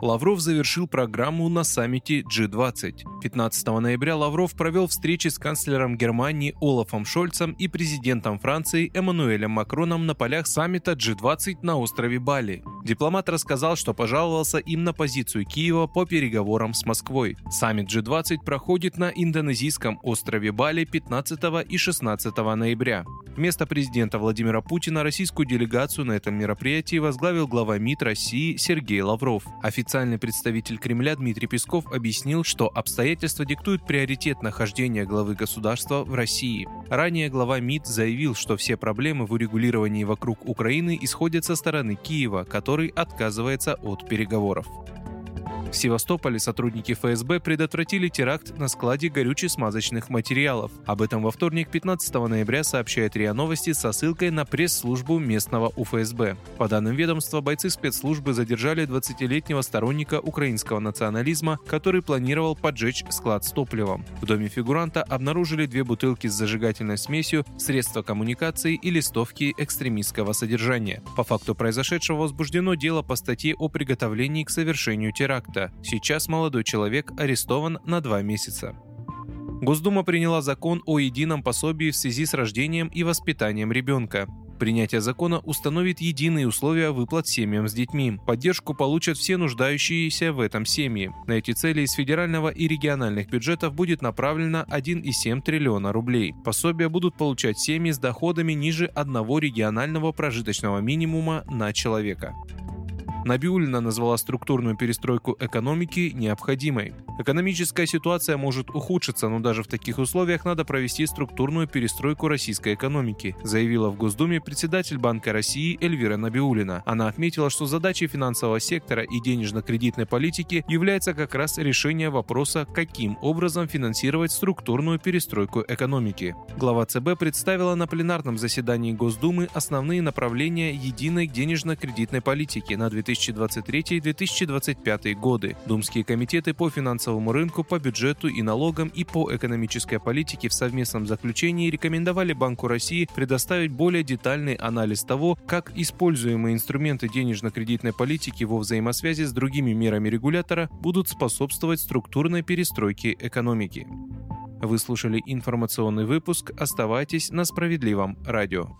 Лавров завершил программу на саммите G20. 15 ноября Лавров провел встречи с канцлером Германии Олафом Шольцем и президентом Франции Эммануэлем Макроном на полях саммита G20 на острове Бали. Дипломат рассказал, что пожаловался им на позицию Киева по переговорам с Москвой. Саммит G20 проходит на индонезийском острове Бали 15 и 16 ноября. Вместо президента Владимира Путина российскую делегацию на этом мероприятии возглавил глава МИД России Сергей Лавров. Официальный представитель Кремля Дмитрий Песков объяснил, что обстоятельства диктуют приоритет нахождения главы государства в России. Ранее глава МИД заявил, что все проблемы в урегулировании вокруг Украины исходят со стороны Киева, который отказывается от переговоров. В Севастополе сотрудники ФСБ предотвратили теракт на складе горюче-смазочных материалов. Об этом во вторник, 15 ноября, сообщает РИА Новости со ссылкой на пресс-службу местного УФСБ. По данным ведомства, бойцы спецслужбы задержали 20-летнего сторонника украинского национализма, который планировал поджечь склад с топливом. В доме фигуранта обнаружили две бутылки с зажигательной смесью, средства коммуникации и листовки экстремистского содержания. По факту произошедшего возбуждено дело по статье о приготовлении к совершению теракта года. Сейчас молодой человек арестован на два месяца. Госдума приняла закон о едином пособии в связи с рождением и воспитанием ребенка. Принятие закона установит единые условия выплат семьям с детьми. Поддержку получат все нуждающиеся в этом семьи. На эти цели из федерального и региональных бюджетов будет направлено 1,7 триллиона рублей. Пособия будут получать семьи с доходами ниже одного регионального прожиточного минимума на человека. Набиулина назвала структурную перестройку экономики необходимой. Экономическая ситуация может ухудшиться, но даже в таких условиях надо провести структурную перестройку российской экономики, заявила в Госдуме председатель Банка России Эльвира Набиулина. Она отметила, что задачей финансового сектора и денежно-кредитной политики является как раз решение вопроса, каким образом финансировать структурную перестройку экономики. Глава ЦБ представила на пленарном заседании Госдумы основные направления единой денежно-кредитной политики на 2020 2023-2025 годы. Думские комитеты по финансовому рынку, по бюджету и налогам и по экономической политике в совместном заключении рекомендовали Банку России предоставить более детальный анализ того, как используемые инструменты денежно-кредитной политики во взаимосвязи с другими мерами регулятора будут способствовать структурной перестройке экономики. Вы слушали информационный выпуск. Оставайтесь на справедливом радио.